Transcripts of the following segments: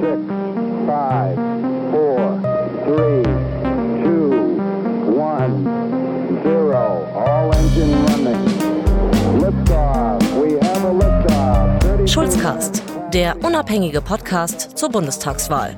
six, five, four, three, two, one, zero. All engine running. Liftoff. We have a liftoff. 30 Schulzcast, der unabhängige Podcast zur Bundestagswahl.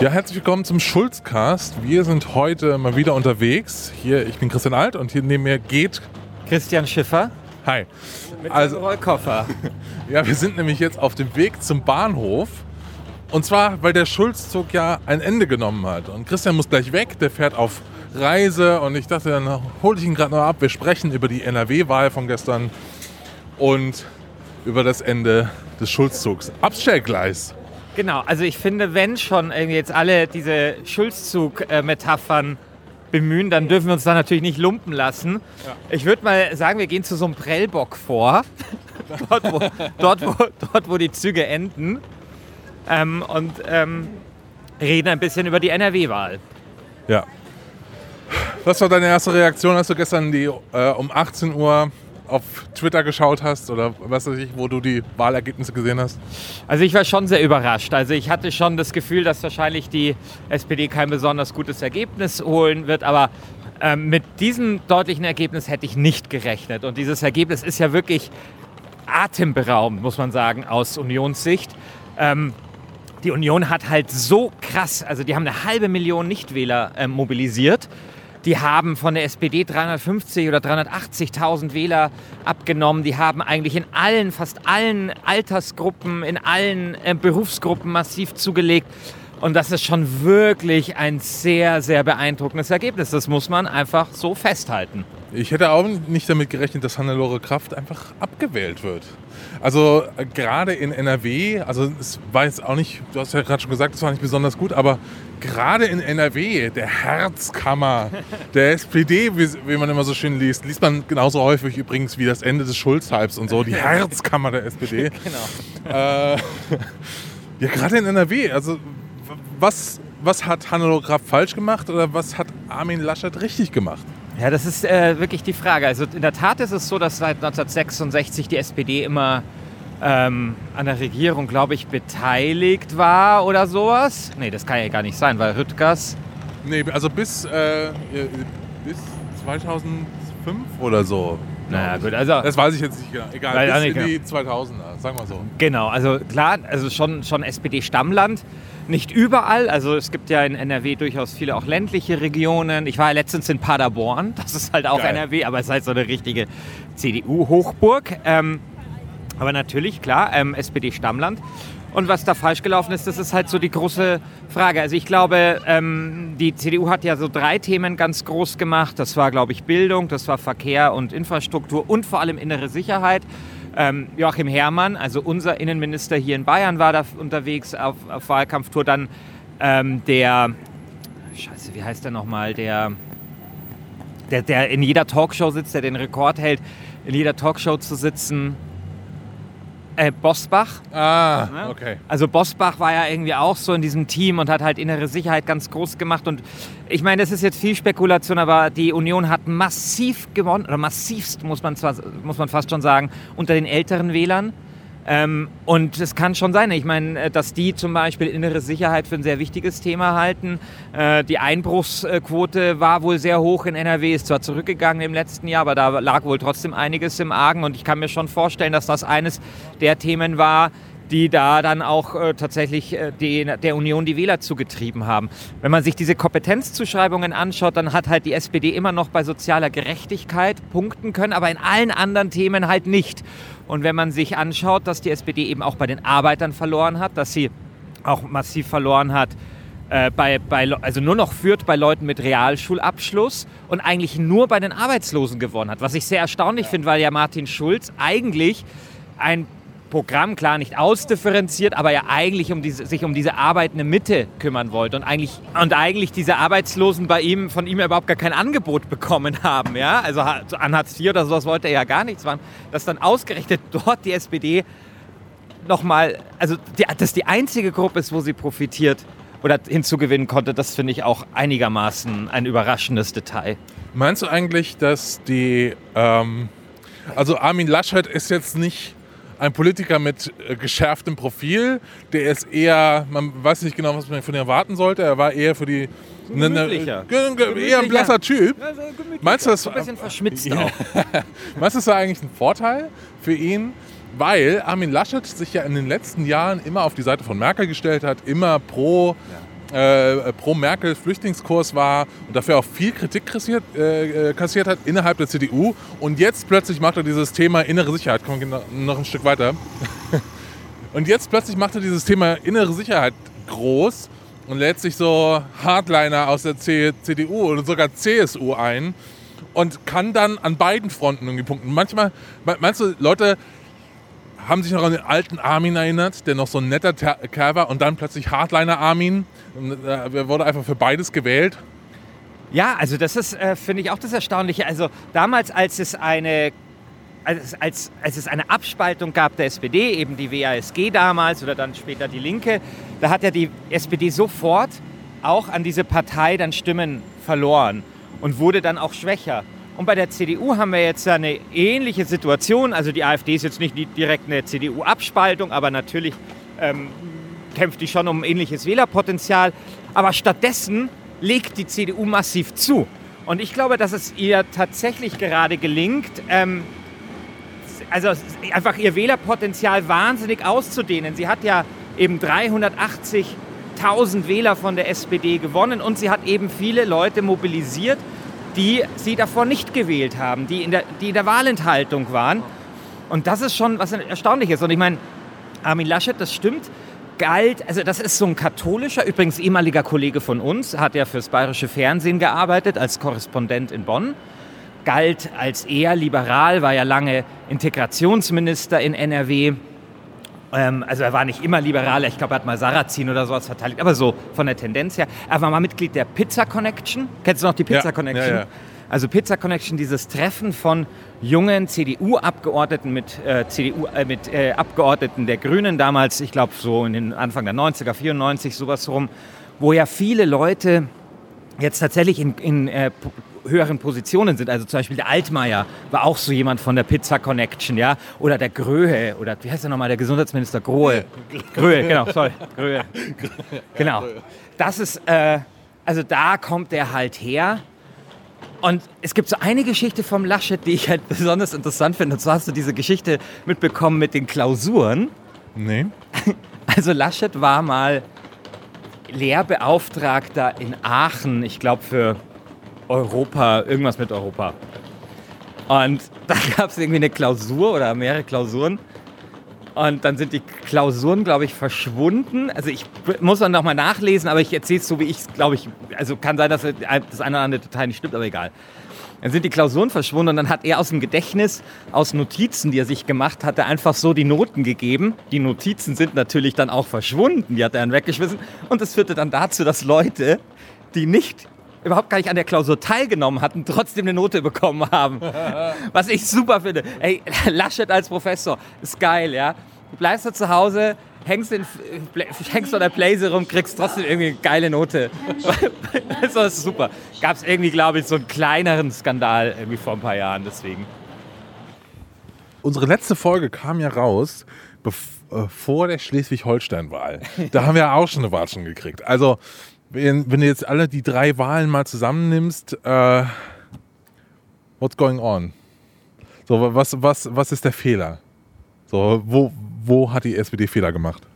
Ja, herzlich willkommen zum Schulzcast. Wir sind heute mal wieder unterwegs. Hier, ich bin Christian Alt und hier neben mir geht. Christian Schiffer Hi. mit Also- Rollkoffer. Ja, wir sind nämlich jetzt auf dem Weg zum Bahnhof. Und zwar, weil der Schulzzug ja ein Ende genommen hat. Und Christian muss gleich weg, der fährt auf Reise. Und ich dachte, dann hole ich ihn gerade noch ab. Wir sprechen über die NRW-Wahl von gestern und über das Ende des Schulzzugs. Abstellgleis. Genau, also ich finde, wenn schon jetzt alle diese Schulzzug-Metaphern bemühen, dann dürfen wir uns da natürlich nicht lumpen lassen. Ich würde mal sagen, wir gehen zu so einem Prellbock vor, dort, wo, dort, wo, dort, wo die Züge enden ähm, und ähm, reden ein bisschen über die NRW-Wahl. Ja. Was war deine erste Reaktion, als du gestern die äh, um 18 Uhr auf Twitter geschaut hast oder was weiß ich, wo du die Wahlergebnisse gesehen hast? Also ich war schon sehr überrascht. Also ich hatte schon das Gefühl, dass wahrscheinlich die SPD kein besonders gutes Ergebnis holen wird, aber ähm, mit diesem deutlichen Ergebnis hätte ich nicht gerechnet. Und dieses Ergebnis ist ja wirklich atemberaubend, muss man sagen, aus Unionssicht. Ähm, die Union hat halt so krass, also die haben eine halbe Million Nichtwähler äh, mobilisiert. Die haben von der SPD 350 oder 380.000 Wähler abgenommen. Die haben eigentlich in allen, fast allen Altersgruppen, in allen äh, Berufsgruppen massiv zugelegt. Und das ist schon wirklich ein sehr, sehr beeindruckendes Ergebnis. Das muss man einfach so festhalten. Ich hätte auch nicht damit gerechnet, dass Hannelore Kraft einfach abgewählt wird. Also äh, gerade in NRW, also es war jetzt auch nicht, du hast ja gerade schon gesagt, es war nicht besonders gut, aber gerade in NRW, der Herzkammer der SPD, wie, wie man immer so schön liest, liest man genauso häufig übrigens wie das Ende des Schulz-Hypes und so, die Herzkammer der SPD. Genau. Äh, ja, gerade in NRW. Also, was, was hat Hannelore Kraft falsch gemacht oder was hat Armin Laschet richtig gemacht? Ja, das ist äh, wirklich die Frage. Also in der Tat ist es so, dass seit 1966 die SPD immer ähm, an der Regierung, glaube ich, beteiligt war oder sowas. Nee, das kann ja gar nicht sein, weil Rüttgers... Nee, also bis, äh, bis 2005 oder so. Naja, gut, also... Das weiß ich jetzt nicht genau. Egal, bis in die 2000er, sagen wir so. Genau, also klar, also schon, schon SPD-Stammland. Nicht überall, also es gibt ja in NRW durchaus viele auch ländliche Regionen. Ich war ja letztens in Paderborn, das ist halt auch Geil. NRW, aber es ist halt so eine richtige CDU-Hochburg. Ähm, aber natürlich, klar, ähm, SPD-Stammland. Und was da falsch gelaufen ist, das ist halt so die große Frage. Also ich glaube, ähm, die CDU hat ja so drei Themen ganz groß gemacht. Das war, glaube ich, Bildung, das war Verkehr und Infrastruktur und vor allem innere Sicherheit. Ähm, Joachim Herrmann, also unser Innenminister hier in Bayern, war da unterwegs auf, auf Wahlkampftour. Dann ähm, der, scheiße, wie heißt der nochmal, der, der, der in jeder Talkshow sitzt, der den Rekord hält, in jeder Talkshow zu sitzen. Äh, Bosbach. Ah, Ne? okay. Also Bosbach war ja irgendwie auch so in diesem Team und hat halt innere Sicherheit ganz groß gemacht. Und ich meine, das ist jetzt viel Spekulation, aber die Union hat massiv gewonnen, oder massivst muss man, zwar, muss man fast schon sagen, unter den älteren Wählern. Ähm, und es kann schon sein, ich meine, äh, dass die zum Beispiel innere Sicherheit für ein sehr wichtiges Thema halten. Äh, die Einbruchsquote war wohl sehr hoch in NRW, ist zwar zurückgegangen im letzten Jahr, aber da lag wohl trotzdem einiges im Argen. Und ich kann mir schon vorstellen, dass das eines der Themen war, die da dann auch äh, tatsächlich äh, die, der Union die Wähler zugetrieben haben. Wenn man sich diese Kompetenzzuschreibungen anschaut, dann hat halt die SPD immer noch bei sozialer Gerechtigkeit punkten können, aber in allen anderen Themen halt nicht. Und wenn man sich anschaut, dass die SPD eben auch bei den Arbeitern verloren hat, dass sie auch massiv verloren hat, äh, bei, bei, also nur noch führt bei Leuten mit Realschulabschluss und eigentlich nur bei den Arbeitslosen gewonnen hat. Was ich sehr erstaunlich finde, weil ja Martin Schulz eigentlich ein Programm, klar nicht ausdifferenziert, aber ja eigentlich um diese, sich um diese arbeitende Mitte kümmern wollte und eigentlich, und eigentlich diese Arbeitslosen bei ihm, von ihm überhaupt gar kein Angebot bekommen haben. Ja? Also an Hartz IV oder sowas wollte er ja gar nichts machen. Dass dann ausgerechnet dort die SPD nochmal, also die, das die einzige Gruppe ist, wo sie profitiert oder hinzugewinnen konnte, das finde ich auch einigermaßen ein überraschendes Detail. Meinst du eigentlich, dass die, ähm, also Armin Laschet ist jetzt nicht ein Politiker mit äh, geschärftem Profil, der ist eher, man weiß nicht genau, was man von ihm erwarten sollte, er war eher für die, ne, ne, Gemütlicher. ge- ge- eher ein blasser Typ. Meinst du, das, Ein bisschen verschmitzt Ja. auch. Meinst du, das war eigentlich ein Vorteil für ihn? Weil Armin Laschet sich ja in den letzten Jahren immer auf die Seite von Merkel gestellt hat, immer pro, äh, pro Merkel Flüchtlingskurs war und dafür auch viel Kritik kassiert, äh, äh, kassiert hat innerhalb der CDU. Und jetzt plötzlich macht er dieses Thema innere Sicherheit. Kommen wir noch- ein Stück weiter. Und jetzt plötzlich macht er dieses Thema innere Sicherheit groß und lädt sich so Hardliner aus der C CDU oder sogar CSU ein und kann dann an beiden Fronten irgendwie punkten. Manchmal, me- meinst du, Leute haben sich noch an den alten Armin erinnert, der noch so ein netter Ter- Kerl war und dann plötzlich Hardliner Armin. Äh, Er wurde einfach für beides gewählt. Ja, also das ist, äh, finde ich, auch das Erstaunliche. Also damals, als es eine als, als, als es eine Abspaltung gab der SPD, eben die WASG damals oder dann später die Linke, da hat ja die SPD sofort auch an diese Partei dann Stimmen verloren und wurde dann auch schwächer. Und bei der CDU haben wir jetzt eine ähnliche Situation. Also die AfD ist jetzt nicht direkt eine CDU-Abspaltung, aber natürlich ähm, kämpft die schon um ähnliches Wählerpotenzial. Aber stattdessen legt die CDU massiv zu. Und ich glaube, dass es ihr tatsächlich gerade gelingt, ähm, also einfach ihr Wählerpotenzial wahnsinnig auszudehnen. Sie hat ja eben 380.000 Wähler von der SPD gewonnen und sie hat eben viele Leute mobilisiert, die sie davor nicht gewählt haben, die in der, die in der Wahlenthaltung waren. Und das ist schon was Erstaunliches. Und ich meine, Armin Laschet, das stimmt, galt, also das ist so ein katholischer, übrigens ehemaliger Kollege von uns, hat ja fürs bayerische Fernsehen gearbeitet als Korrespondent in Bonn, galt als eher liberal, war ja lange Integrationsminister in NRW. Ähm, also er war nicht immer liberaler, ich glaube, er hat mal Sarrazin oder sowas verteidigt, aber so von der Tendenz her. Er war mal Mitglied der Pizza Connection. Kennst du noch die Pizza Ja, Connection? ja, ja. Also Pizza Connection, dieses Treffen von jungen CDU-Abgeordneten mit, äh, CDU, äh, mit äh, Abgeordneten der Grünen damals, ich glaube so in den Anfang der 90er, 94, sowas rum, wo ja viele Leute jetzt tatsächlich in, in äh, höheren Positionen sind. Also zum Beispiel der Altmaier war auch so jemand von der Pizza Connection, ja. Oder der Gröhe, oder wie heißt der nochmal, der Gesundheitsminister Grohe. Gröhe, genau, sorry. Gröhe. Genau. Das ist, äh, also da kommt der halt her. Und es gibt so eine Geschichte vom Laschet, die ich halt besonders interessant finde. Und zwar hast du diese Geschichte mitbekommen mit den Klausuren. Nee. Also Laschet war mal Lehrbeauftragter in Aachen, ich glaube für Europa, irgendwas mit Europa. Und da gab es irgendwie eine Klausur oder mehrere Klausuren. Und dann sind die Klausuren, glaube ich, verschwunden. Also ich muss dann nochmal nachlesen, aber ich erzähle es so, wie ich es, glaube ich, also kann sein, dass das eine oder andere Detail nicht stimmt, aber egal. Dann sind die Klausuren verschwunden und dann hat er aus dem Gedächtnis, aus Notizen, die er sich gemacht hatte, einfach so die Noten gegeben. Die Notizen sind natürlich dann auch verschwunden, die hat er dann weggeschmissen. Und das führte dann dazu, dass Leute, die nicht überhaupt gar nicht an der Klausur teilgenommen hatten, trotzdem eine Note bekommen haben. Was ich super finde. Ey, Laschet als Professor ist geil, ja. Du bleibst da zu Hause, hängst, in, hängst vor der Blaze rum, kriegst trotzdem irgendwie eine geile Note. Also, das ist super. Gab es irgendwie, glaube ich, so einen kleineren Skandal irgendwie vor ein paar Jahren, deswegen. Unsere letzte Folge kam ja raus bev- äh, vor der Schleswig-Holstein-Wahl. Da haben wir ja auch schon eine Watschen gekriegt. Also, wenn, wenn du jetzt alle die drei Wahlen mal zusammennimmst, äh, what's going on? So, was, was, was ist der Fehler? So, wo, wo hat die SPD Fehler gemacht?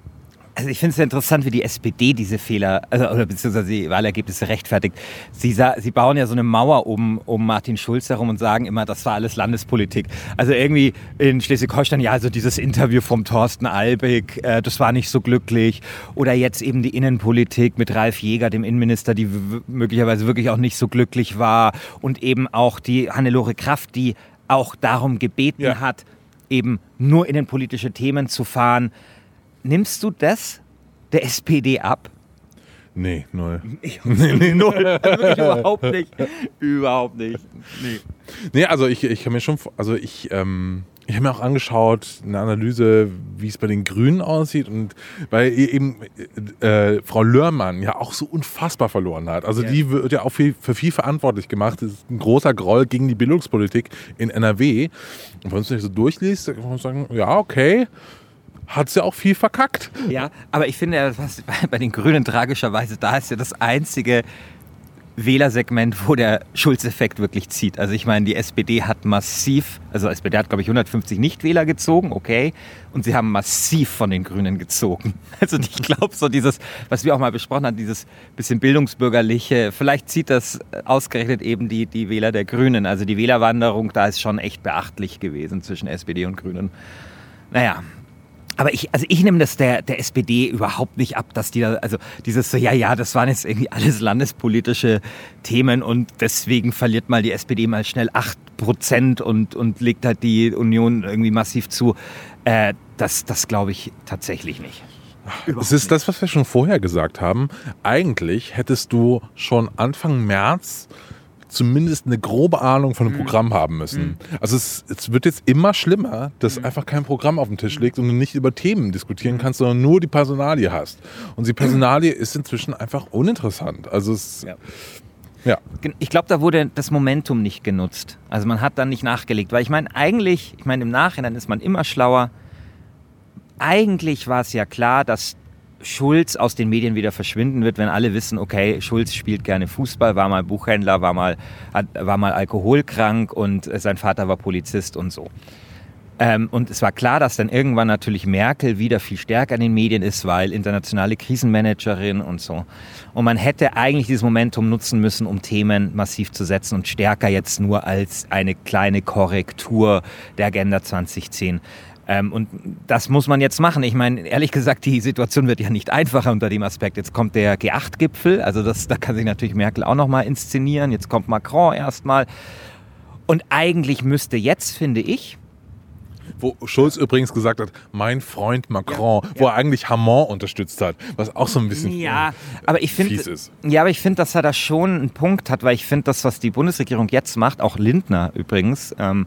Also ich finde es sehr interessant, wie die SPD diese Fehler, also, oder beziehungsweise die Wahlergebnisse rechtfertigt. Sie, sa- sie bauen ja so eine Mauer um, um Martin Schulz herum und sagen immer, das war alles Landespolitik. Also irgendwie in Schleswig-Holstein, ja, also dieses Interview vom Thorsten Albig, äh, das war nicht so glücklich. Oder jetzt eben die Innenpolitik mit Ralf Jäger, dem Innenminister, die möglicherweise wirklich auch nicht so glücklich war. Und eben auch die Hannelore Kraft, die auch darum gebeten Ja. hat, eben nur innenpolitische Themen zu fahren. Nimmst du das der SPD ab? Nee, null. nee, nee, null. Also wirklich überhaupt nicht. Überhaupt nicht. Nee. Nee, also ich, ich kann mir schon, also ich, ähm, ich habe mir auch angeschaut, eine Analyse, wie es bei den Grünen aussieht und weil eben äh, Frau Lörmann ja auch so unfassbar verloren hat. Also Ja. die wird ja auch viel, für viel verantwortlich gemacht. Das ist ein großer Groll gegen die Bildungspolitik in NRW. Und wenn man es nicht so durchliest, dann kann man sagen, ja, okay, hat sie auch viel verkackt. Ja, aber ich finde, was bei den Grünen tragischerweise, da ist ja das einzige Wählersegment, wo der Schulz-Effekt wirklich zieht. Also ich meine, die SPD hat massiv, also die SPD hat, glaube ich, 150 Nichtwähler gezogen, okay, und sie haben massiv von den Grünen gezogen. Also ich glaube, so dieses, was wir auch mal besprochen haben, dieses bisschen bildungsbürgerliche, vielleicht zieht das ausgerechnet eben die, die Wähler der Grünen. Also die Wählerwanderung, da ist schon echt beachtlich gewesen zwischen SPD und Grünen. Naja, aber ich, also ich nehme das der, der SPD überhaupt nicht ab, dass die da, also dieses so, ja, ja, das waren jetzt irgendwie alles landespolitische Themen und deswegen verliert mal die SPD mal schnell 8% und, und legt halt die Union irgendwie massiv zu. Äh, das das glaube ich tatsächlich nicht. Es ist das, was wir schon vorher gesagt haben. Eigentlich hättest du schon Anfang März zumindest eine grobe Ahnung von dem Programm haben müssen. Also es, es wird jetzt immer schlimmer, dass einfach kein Programm auf dem Tisch liegt und du nicht über Themen diskutieren kannst, sondern nur die Personalie hast. Und die Personalie ist inzwischen einfach uninteressant. Also es, Ja. ja. Ich glaube, da wurde das Momentum nicht genutzt. Also man hat dann nicht nachgelegt. Weil ich meine, eigentlich, ich meine, im Nachhinein ist man immer schlauer. Eigentlich war es ja klar, dass Schulz aus den Medien wieder verschwinden wird, wenn alle wissen, okay, Schulz spielt gerne Fußball, war mal Buchhändler, war mal, war mal alkoholkrank und äh, sein Vater war Polizist und so. Ähm, und es war klar, dass dann irgendwann natürlich Merkel wieder viel stärker in den Medien ist, weil internationale Krisenmanagerin und so. Und man hätte eigentlich dieses Momentum nutzen müssen, um Themen massiv zu setzen und stärker jetzt nur als eine kleine Korrektur der Agenda 2010. Ähm, und das muss man jetzt machen. Ich meine, ehrlich gesagt, die Situation wird ja nicht einfacher unter dem Aspekt. Jetzt kommt der G8-Gipfel, also das, da kann sich natürlich Merkel auch nochmal inszenieren. Jetzt kommt Macron erstmal. Und eigentlich müsste jetzt, finde ich, Wo Schulz übrigens gesagt hat, mein Freund Macron, wo er eigentlich Hamon unterstützt hat, was auch so ein bisschen Ja, aber ich finde, fies ist. ja, aber ich finde, dass er da schon einen Punkt hat, weil ich finde, das, was die Bundesregierung jetzt macht, auch Lindner übrigens, ähm,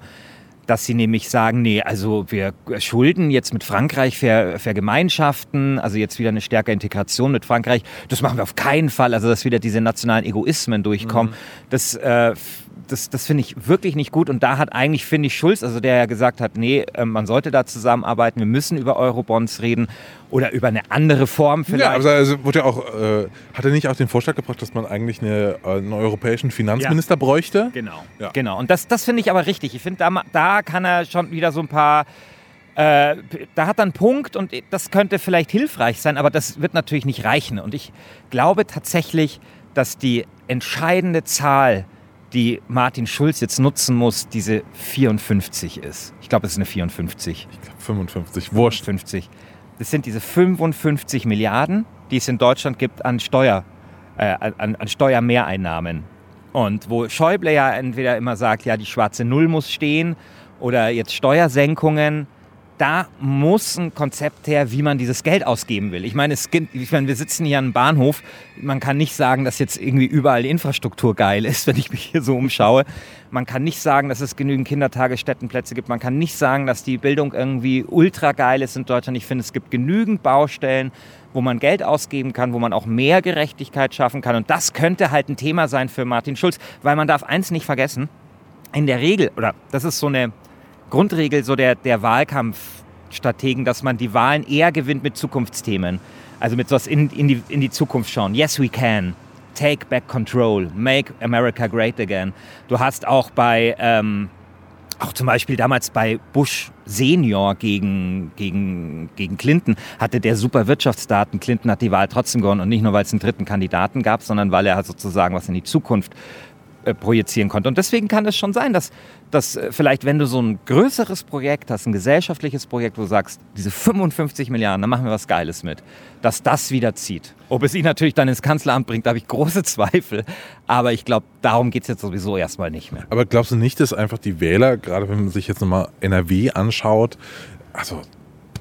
dass sie nämlich sagen, nee, also wir schulden jetzt mit Frankreich ver, vergemeinschaften, also jetzt wieder eine stärkere Integration mit Frankreich. Das machen wir auf keinen Fall, also dass wieder diese nationalen Egoismen durchkommen. Das, äh, das, das finde ich wirklich nicht gut. Und da hat eigentlich, finde ich, Schulz, also der ja gesagt hat, nee, äh, man sollte da zusammenarbeiten, wir müssen über Eurobonds reden oder über eine andere Form vielleicht. Ja, aber also wurde ja auch, äh, hat er nicht auch den Vorschlag gebracht, dass man eigentlich eine, äh, einen europäischen Finanzminister bräuchte? Genau. Ja. Genau. Und das, das finde ich aber richtig. Ich finde, da, da kann er schon wieder so ein paar. Äh, da hat er einen Punkt und das könnte vielleicht hilfreich sein, aber das wird natürlich nicht reichen. Und ich glaube tatsächlich, dass die entscheidende Zahl, die Martin Schulz jetzt nutzen muss, diese 54 ist. Ich glaube, es ist eine 54. Ich glaub 55, wurscht. 50. Das sind diese 55 Milliarden, die es in Deutschland gibt an Steuer, äh, an, an Steuermehreinnahmen. Und wo Schäuble ja entweder immer sagt, ja, die schwarze Null muss stehen oder jetzt Steuersenkungen, da muss ein Konzept her, wie man dieses Geld ausgeben will. Ich meine, es ich meine, wir sitzen hier an einem Bahnhof. Man kann nicht sagen, dass jetzt irgendwie überall die Infrastruktur geil ist, wenn ich mich hier so umschaue. Man kann nicht sagen, dass es genügend Kindertagesstättenplätze gibt. Man kann nicht sagen, dass die Bildung irgendwie ultra geil ist in Deutschland. Ich finde, es gibt genügend Baustellen, wo man Geld ausgeben kann, wo man auch mehr Gerechtigkeit schaffen kann. Und das könnte halt ein Thema sein für Martin Schulz, weil man darf eins nicht vergessen. In der Regel, oder das ist so eine Grundregel so der, der Wahlkampfstrategen, dass man die Wahlen eher gewinnt mit Zukunftsthemen. Also mit sowas in, in, die, in die Zukunft schauen. Yes, we can. Take back control. Make America great again. Du hast auch bei, ähm, auch zum Beispiel damals bei Bush Senior gegen, gegen, gegen Clinton hatte der super Wirtschaftsdaten. Clinton hat die Wahl trotzdem gewonnen und nicht nur, weil es einen dritten Kandidaten gab, sondern weil er halt sozusagen was in die Zukunft äh, projizieren konnte. Und deswegen kann es schon sein, dass, dass äh, vielleicht, wenn du so ein größeres Projekt hast, ein gesellschaftliches Projekt, wo du sagst, diese 55 Milliarden, da machen wir was Geiles mit, dass das wieder zieht. Ob es ihn natürlich dann ins Kanzleramt bringt, da habe ich große Zweifel. Aber ich glaube, darum geht es jetzt sowieso erstmal nicht mehr. Aber glaubst du nicht, dass einfach die Wähler, gerade wenn man sich jetzt nochmal NRW anschaut, also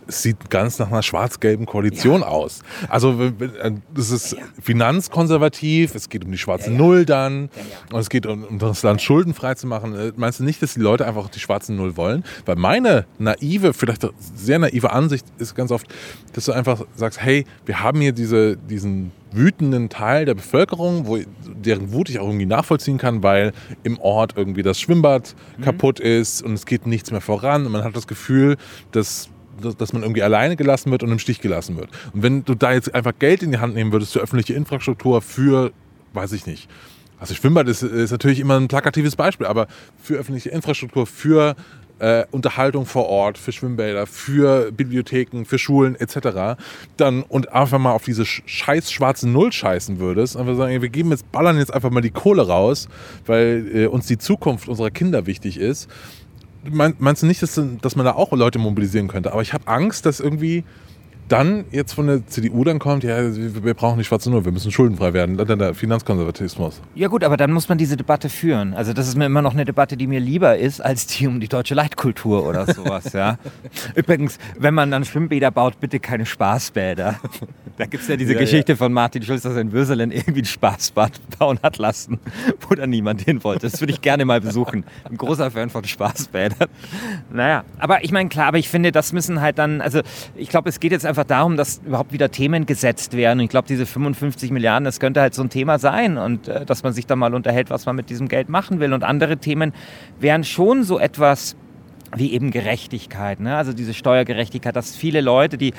es sieht ganz nach einer schwarz-gelben Koalition aus. Also wenn, äh, das ist finanzkonservativ, es geht um die schwarze Null dann und es geht um, um das Land schuldenfrei zu machen. Äh, Meinst du nicht, dass die Leute einfach die schwarze Null wollen? Weil meine naive, vielleicht sehr naive Ansicht ist ganz oft, dass du einfach sagst, hey, wir haben hier diese, diesen wütenden Teil der Bevölkerung, wo, deren Wut ich auch irgendwie nachvollziehen kann, weil im Ort irgendwie das Schwimmbad kaputt ist und es geht nichts mehr voran und man hat das Gefühl, dass dass man irgendwie alleine gelassen wird und im Stich gelassen wird. Und wenn du da jetzt einfach Geld in die Hand nehmen würdest für öffentliche Infrastruktur, für, weiß ich nicht, also Schwimmbad ist, ist natürlich immer ein plakatives Beispiel, aber für öffentliche Infrastruktur, für äh, Unterhaltung vor Ort, für Schwimmbäder, für Bibliotheken, für Schulen etc. Dann und einfach mal auf diese sch- scheiß schwarze Null scheißen würdest, einfach sagen, wir geben jetzt, ballern jetzt einfach mal die Kohle raus, weil äh, uns die Zukunft unserer Kinder wichtig ist. Mein, meinst du nicht, dass, dass man da auch Leute mobilisieren könnte? Aber ich habe Angst, dass irgendwie dann jetzt von der CDU dann kommt, ja, wir brauchen die schwarze Null, wir müssen schuldenfrei werden, dann der Finanzkonservatismus. Ja gut, aber dann muss man diese Debatte führen. Also das ist mir immer noch eine Debatte, die mir lieber ist, als die um die deutsche Leitkultur oder sowas. ja. Übrigens, wenn man dann Schwimmbäder baut, bitte keine Spaßbäder. Da gibt es ja diese Ja, Geschichte von Martin Schulz, dass er in Würselen irgendwie ein Spaßbad bauen hat lassen, wo dann niemand hin wollte. Das würde ich gerne mal besuchen. Ein großer Fan von Spaßbädern. Naja, aber ich meine, klar, aber ich finde, das müssen halt dann, also ich glaube, es geht jetzt einfach darum, dass überhaupt wieder Themen gesetzt werden. Und ich glaube, diese 55 Milliarden, das könnte halt so ein Thema sein und äh, dass man sich dann mal unterhält, was man mit diesem Geld machen will. Und andere Themen wären schon so etwas wie eben Gerechtigkeit, ne? also diese Steuergerechtigkeit, dass viele Leute, die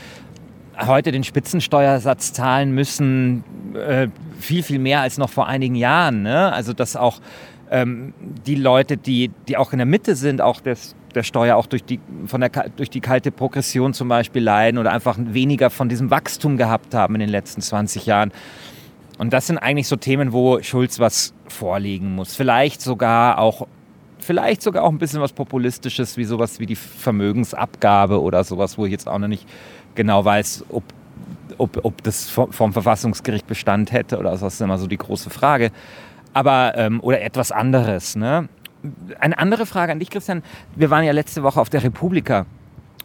heute den Spitzensteuersatz zahlen müssen, äh, viel, viel mehr als noch vor einigen Jahren. Ne? Also dass auch ähm, die Leute, die, die auch in der Mitte sind, auch des, der Steuer auch durch die, von der, durch die kalte Progression zum Beispiel leiden oder einfach weniger von diesem Wachstum gehabt haben in den letzten 20 Jahren. Und das sind eigentlich so Themen, wo Schulz was vorlegen muss. Vielleicht sogar auch, vielleicht sogar auch ein bisschen was Populistisches, wie sowas wie die Vermögensabgabe oder sowas, wo ich jetzt auch noch nicht genau weiß, ob, ob, ob das vom, vom Verfassungsgericht Bestand hätte oder so. Das ist immer so die große Frage. Aber, ähm, oder etwas anderes. Ne? Eine andere Frage an dich, Christian. Wir waren ja letzte Woche auf der Republika.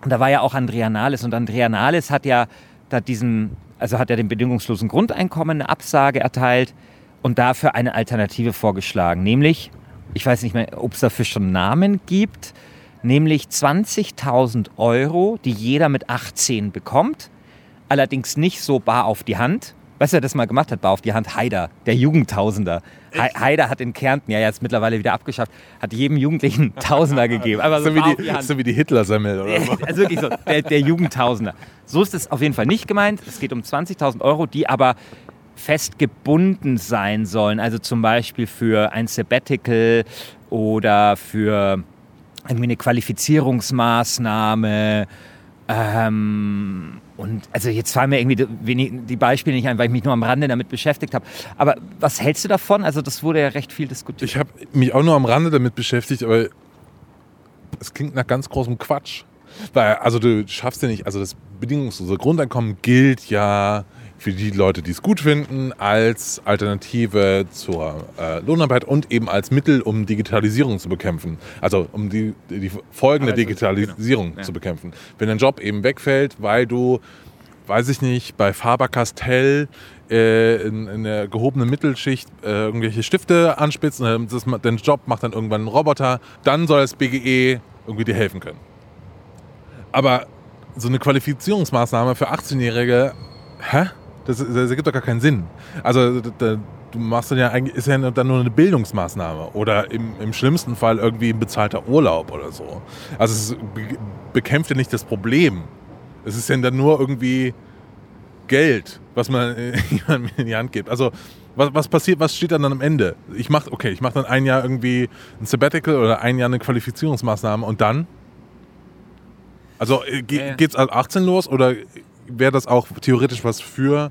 Und da war ja auch Andrea Nahles. Und Andrea Nahles hat ja da diesen, also hat ja dem bedingungslosen Grundeinkommen eine Absage erteilt und dafür eine Alternative vorgeschlagen. Nämlich, ich weiß nicht mehr, ob es dafür schon Namen gibt, nämlich 20.000 Euro, die jeder mit 18 bekommt. Allerdings nicht so bar auf die Hand. Weißt du, wer das mal gemacht hat, bar auf die Hand? Haider, der Jugendtausender. Haider hat in Kärnten, ja, ist mittlerweile wieder abgeschafft, hat jedem Jugendlichen Tausender gegeben. Aber so, So wie die, die so wie die Hitler-Semmel oder so. Also wirklich so, der, der Jugendtausender. So ist es auf jeden Fall nicht gemeint. Es geht um 20.000 Euro, die aber fest gebunden sein sollen. Also zum Beispiel für ein Sabbatical oder für irgendwie eine Qualifizierungsmaßnahme. Ähm, und also jetzt fallen mir irgendwie die, Beispiele nicht ein, weil ich mich nur am Rande damit beschäftigt habe. Aber was hältst du davon? Also das wurde ja recht viel diskutiert. Ich habe mich auch nur am Rande damit beschäftigt, aber es klingt nach ganz großem Quatsch. Weil, also du schaffst ja nicht, also das bedingungslose Grundeinkommen gilt ja für die Leute, die es gut finden, als Alternative zur äh, Lohnarbeit und eben als Mittel, um Digitalisierung zu bekämpfen. Also um die, die Folgen der Also, Digitalisierung genau. Zu bekämpfen. Wenn dein Job eben wegfällt, weil du, weiß ich nicht, bei Faber-Castell äh, in, in der gehobenen Mittelschicht äh, irgendwelche Stifte anspitzt und das, dein Job macht dann irgendwann ein Roboter, dann soll das BGE irgendwie dir helfen können. Aber so eine Qualifizierungsmaßnahme für 18-Jährige, hä? Das, das ergibt doch gar keinen Sinn. Also da, du machst dann ja eigentlich, ist ja dann nur eine Bildungsmaßnahme oder im, im schlimmsten Fall irgendwie ein bezahlter Urlaub oder so. Also es be bekämpft ja nicht das Problem. Es ist ja dann nur irgendwie Geld, was man jemandem in die Hand gibt. Also was, was passiert, was steht dann am Ende? Ich mache, okay, ich mache dann ein Jahr irgendwie ein Sabbatical oder ein Jahr eine Qualifizierungsmaßnahme und dann? Also äh, ge Ja, ja. geht's ab 18 los oder wäre das auch theoretisch was für,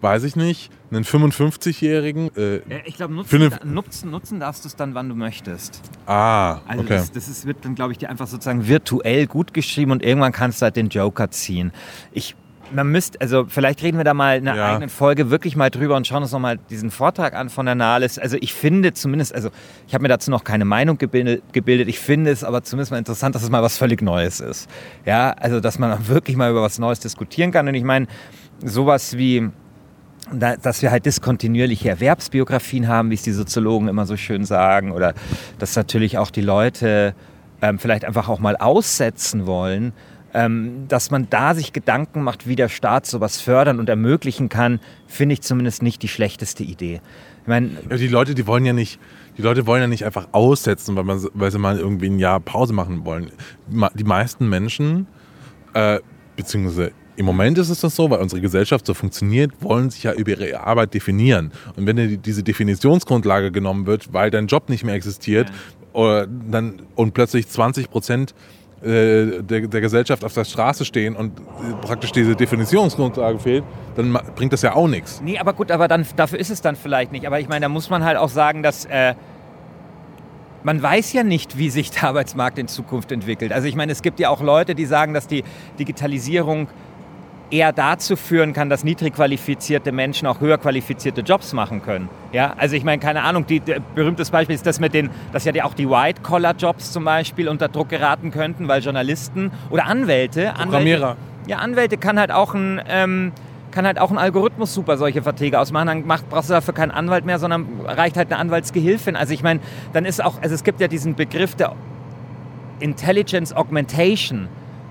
weiß ich nicht, einen 55-Jährigen? Äh, ich glaube, nutzen, nutzen, nutzen darfst du es dann, wann du möchtest. ah, Also okay. das, das ist, wird dann, glaube ich, dir einfach sozusagen virtuell gut geschrieben und irgendwann kannst du halt den Joker ziehen. Ich man müsste, also vielleicht reden wir da mal in einer Ja. eigenen Folge wirklich mal drüber und schauen uns nochmal diesen Vortrag an von der Nahles. Also ich finde zumindest, also ich habe mir dazu noch keine Meinung gebildet, gebildet, ich finde es aber zumindest mal interessant, dass es mal was völlig Neues ist. Ja, also dass man wirklich mal über was Neues diskutieren kann und ich meine, sowas wie da, dass wir halt diskontinuierliche Erwerbsbiografien haben, wie es die Soziologen immer so schön sagen, oder dass natürlich auch die Leute ähm, vielleicht einfach auch mal aussetzen wollen, ähm, dass man da sich Gedanken macht, wie der Staat sowas fördern und ermöglichen kann, finde ich zumindest nicht die schlechteste Idee. Ich meine, Ja, die Leute, die wollen ja nicht, die Leute wollen ja nicht einfach aussetzen, weil, man, weil sie mal irgendwie ein Jahr Pause machen wollen. Die meisten Menschen, äh, beziehungsweise im Moment ist es das so, weil unsere Gesellschaft so funktioniert, wollen sich ja über ihre Arbeit definieren. Und wenn dir die- diese Definitionsgrundlage genommen wird, weil dein Job nicht mehr existiert oder dann, und plötzlich 20 Prozent äh, der, der Gesellschaft auf der Straße stehen und äh, praktisch diese Definitionsgrundlage fehlt, dann bringt das ja auch nichts. Nee, aber gut, aber dann, dafür ist es dann vielleicht nicht. Aber ich meine, da muss man halt auch sagen, dass äh, man weiß ja nicht, wie sich der Arbeitsmarkt in Zukunft entwickelt. Also ich meine, es gibt ja auch Leute, die sagen, dass die Digitalisierung eher dazu führen kann, dass niedrig qualifizierte Menschen auch höher qualifizierte Jobs machen können. Ja, also ich meine, keine Ahnung, die, berühmtes Beispiel ist das mit den, dass ja die, auch die White-Collar-Jobs zum Beispiel unter Druck geraten könnten, weil Journalisten oder Anwälte, Programmierer. Anwälte ja, Anwälte kann halt auch ein, ähm, kann halt auch ein Algorithmus super solche Verträge ausmachen. Dann macht, brauchst du dafür keinen Anwalt mehr, sondern reicht halt eine Anwaltsgehilfin. Also ich meine, dann ist auch, also es gibt ja diesen Begriff der Intelligence Augmentation.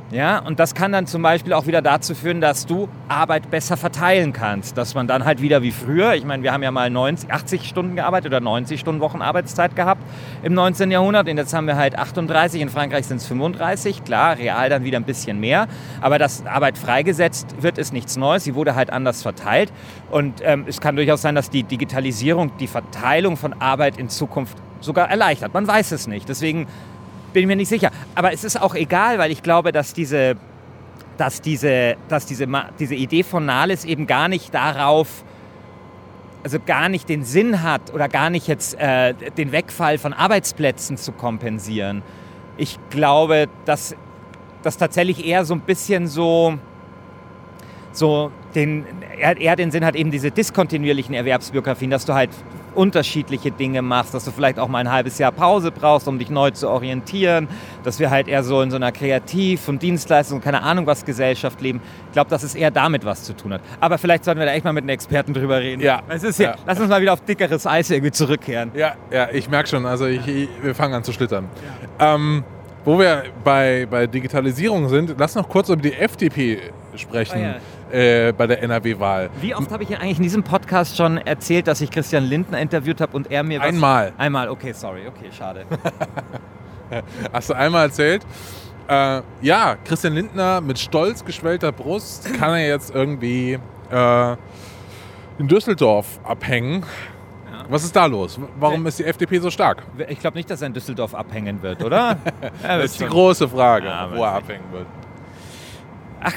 Ja, und das kann dann zum Beispiel auch wieder dazu führen, dass du Arbeit besser verteilen kannst. Dass man dann halt wieder wie früher, ich meine, wir haben ja mal 90, 80 Stunden gearbeitet oder 90 Stunden Wochen Arbeitszeit gehabt im 19. Jahrhundert. Und jetzt haben wir halt 38, in Frankreich sind es 35. Klar, real dann wieder ein bisschen mehr. Aber dass Arbeit freigesetzt wird, ist nichts Neues. Sie wurde halt anders verteilt. Und ähm, es kann durchaus sein, dass die Digitalisierung die Verteilung von Arbeit in Zukunft sogar erleichtert. Man weiß es nicht. Deswegen bin mir nicht sicher. Aber es ist auch egal, weil ich glaube, dass diese, dass diese, dass diese, diese Idee von Nahles eben gar nicht darauf, also gar nicht den Sinn hat oder gar nicht jetzt äh, den Wegfall von Arbeitsplätzen zu kompensieren. Ich glaube, dass das tatsächlich eher so ein bisschen so, so den, eher den Sinn hat, eben diese diskontinuierlichen Erwerbsbiografien, dass du halt unterschiedliche Dinge machst, dass du vielleicht auch mal ein halbes Jahr Pause brauchst, um dich neu zu orientieren, dass wir halt eher so in so einer Kreativ- und Dienstleistung, keine Ahnung was Gesellschaft leben. Ich glaube, dass es eher damit was zu tun hat. Aber vielleicht sollten wir da echt mal mit einem Experten drüber reden. Ja. Es ist ja, Ja. Lass uns mal wieder auf dickeres Eis irgendwie zurückkehren. Ja, ja, ich merke schon. Also ich, ich, wir fangen an zu schlittern. Ähm, wo wir bei, bei Digitalisierung sind, lass noch kurz über die FDP sprechen Oh äh, bei der NRW-Wahl. Wie oft habe ich eigentlich in diesem Podcast schon erzählt, dass ich Christian Lindner interviewt habe und er mir was... Einmal. Einmal, okay, sorry, okay, schade. Hast du einmal erzählt? Äh, ja, Christian Lindner mit stolz geschwellter Brust kann er jetzt irgendwie äh, in Düsseldorf abhängen. Was ist da los? Warum ist die FDP so stark? Ich glaube nicht, dass er in Düsseldorf abhängen wird, oder? Das ist die große Frage, Ja, wo er abhängen wird. Ach,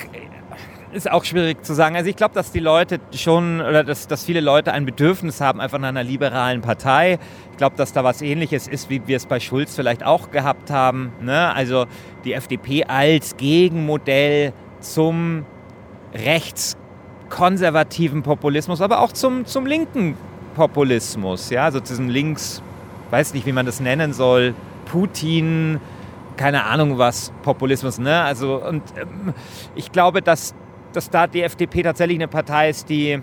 ist auch schwierig zu sagen. Also ich glaube, dass die Leute schon, oder dass, dass viele Leute ein Bedürfnis haben, einfach nach einer liberalen Partei. Ich glaube, dass da was ähnliches ist, wie wir es bei Schulz vielleicht auch gehabt haben. Ne? Also die FDP als Gegenmodell zum rechtskonservativen Populismus, aber auch zum, zum linken Populismus. Ja? Also diesem links, weiß nicht, wie man das nennen soll, Putin, keine Ahnung was, Populismus. Ne? Also, und ähm, ich glaube, dass, dass da die FDP tatsächlich eine Partei ist, die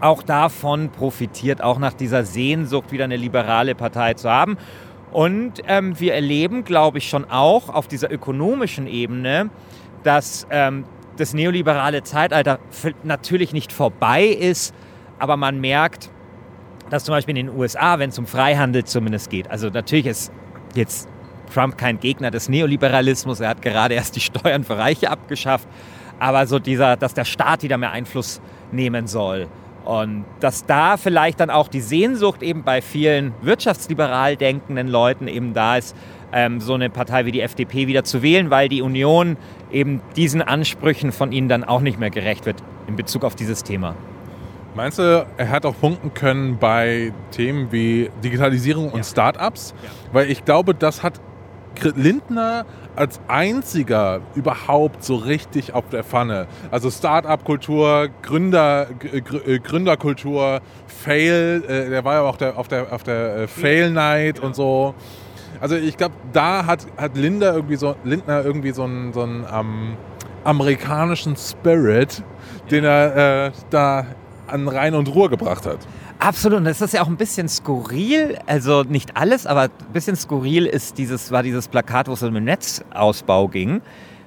auch davon profitiert, auch nach dieser Sehnsucht, wieder eine liberale Partei zu haben. Und ähm, wir erleben, glaube ich, schon auch auf dieser ökonomischen Ebene, dass ähm, das neoliberale Zeitalter natürlich nicht vorbei ist, aber man merkt, dass zum Beispiel in den USA, wenn es um Freihandel zumindest geht, also natürlich ist jetzt Trump kein Gegner des Neoliberalismus, er hat gerade erst die Steuern für Reiche abgeschafft, aber so dieser, dass der Staat wieder mehr Einfluss nehmen soll. Und dass da vielleicht dann auch die Sehnsucht eben bei vielen wirtschaftsliberal denkenden Leuten eben da ist, ähm, so eine Partei wie die FDP wieder zu wählen, weil die Union eben diesen Ansprüchen von ihnen dann auch nicht mehr gerecht wird in Bezug auf dieses Thema. Meinst du, er hat auch punkten können bei Themen wie Digitalisierung und Ja. Startups? Ja. Weil ich glaube, das hat Lindner als einziger überhaupt so richtig auf der Pfanne. Also Start-up-Kultur, Gründer, Gr- äh, Gründerkultur, Fail, äh, der war ja auch der, auf der, auf der äh, Fail-Night und so. Also ich glaube, da hat, hat Linda irgendwie so, Lindner irgendwie so einen, so einen ähm, amerikanischen Spirit, den er äh, da an Rhein und Ruhr gebracht hat. Absolut, und das ist ja auch ein bisschen skurril, also nicht alles, aber ein bisschen skurril ist dieses, war dieses Plakat, wo es um den Netzausbau ging,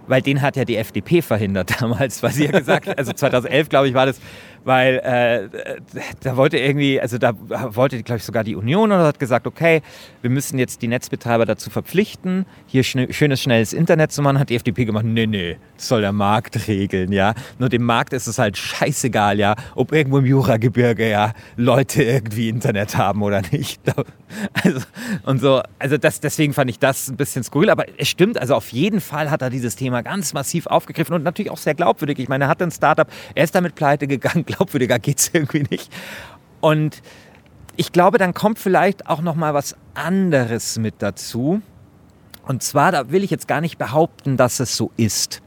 weil den hat ja die FDP verhindert damals, weil sie ja gesagt, also 2011 glaube ich war das, weil äh, da wollte irgendwie, also da wollte glaube ich sogar die Union oder hat gesagt, okay, wir müssen jetzt die Netzbetreiber dazu verpflichten, hier schn schönes, schnelles Internet zu machen, hat die FDP gemacht, nee, nee, das soll der Markt regeln, ja. Nur dem Markt ist es halt scheißegal, ja, ob irgendwo im Juragebirge, ja, Leute irgendwie Internet haben oder nicht. Also, und so, also das, deswegen fand ich das ein bisschen skurril, aber es stimmt, also auf jeden Fall hat er dieses Thema ganz massiv aufgegriffen und natürlich auch sehr glaubwürdig. Ich meine, er hat ein Startup, er ist damit pleite gegangen, glaubwürdiger geht es irgendwie nicht. Und ich glaube, dann kommt vielleicht auch noch mal was anderes mit dazu. Und zwar, da will ich jetzt gar nicht behaupten, dass es so ist.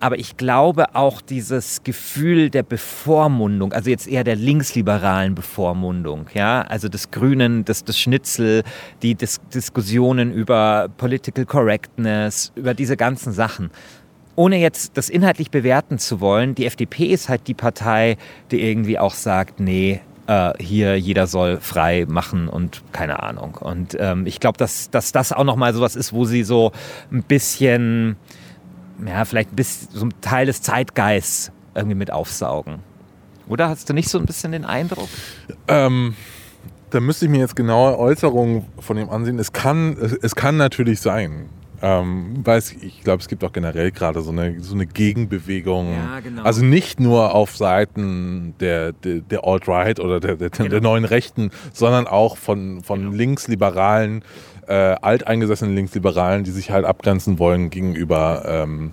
Aber ich glaube auch dieses Gefühl der Bevormundung, also jetzt eher der linksliberalen Bevormundung, ja, also des Grünen, des, des Schnitzel, die Dis Diskussionen über Political Correctness, über diese ganzen Sachen. Ohne jetzt das inhaltlich bewerten zu wollen, die FDP ist halt die Partei, die irgendwie auch sagt, nee, äh, hier jeder soll frei machen und keine Ahnung. Und ähm, ich glaube, dass, dass das auch nochmal sowas ist, wo sie so ein bisschen ja, vielleicht ein bisschen so ein Teil des Zeitgeists irgendwie mit aufsaugen. Oder hast du nicht so ein bisschen den Eindruck? Ähm, da müsste ich mir jetzt genaue Äußerungen von ihm ansehen. Es kann, es kann natürlich sein. Ähm, weil es, ich glaube, es gibt auch generell gerade so eine, so eine Gegenbewegung. Ja, genau. Also nicht nur auf Seiten der, der, der Alt-Right oder der, der, der neuen Rechten, sondern auch von, von linksliberalen, äh, alteingesessenen Linksliberalen, die sich halt abgrenzen wollen gegenüber ähm,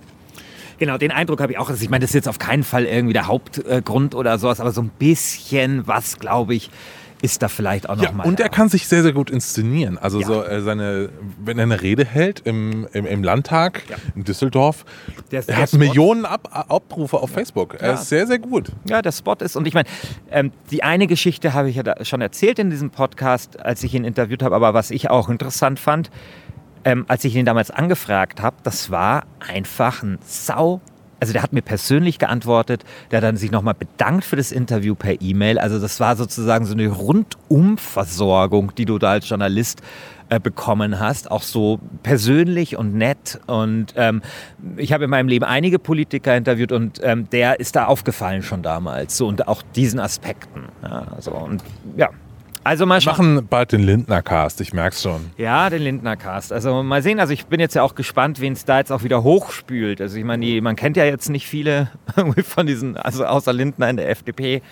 Genau, den Eindruck habe ich auch. Also ich meine, das ist jetzt auf keinen Fall irgendwie der Hauptgrund oder sowas, aber so ein bisschen was, glaube ich, ist da vielleicht auch noch Ja, mal. und er kann sich sehr, sehr gut inszenieren. Also Ja. so äh, seine, wenn er eine Rede hält im, im, im Landtag Ja. in Düsseldorf, Der- er der hat Spot- Millionen Ab Abrufe auf Facebook. Er ist sehr, sehr gut. Ja, der Spot ist. Und ich meine, ähm, die eine Geschichte habe ich ja schon erzählt in diesem Podcast, als ich ihn interviewt habe, aber was ich auch interessant fand, ähm, als ich ihn damals angefragt habe, das war einfach ein Sau. Also der hat mir persönlich geantwortet, der hat dann sich nochmal bedankt für das Interview per E-Mail. Also das war sozusagen so eine Rundumversorgung, die du da als Journalist äh, bekommen hast, auch so persönlich und nett. Und ähm, ich habe in meinem Leben einige Politiker interviewt und ähm, der ist da aufgefallen schon damals. So und auch diesen Aspekten. Ja, also, und ja. Also mal Wir schauen. machen bald den Lindner-Cast, ich merk's schon. Ja, den Lindner-Cast. Also mal sehen. Also ich bin jetzt ja auch gespannt, wen es da jetzt auch wieder hochspült. Also ich meine, die, man kennt ja jetzt nicht viele von diesen, also außer Lindner in der FDP.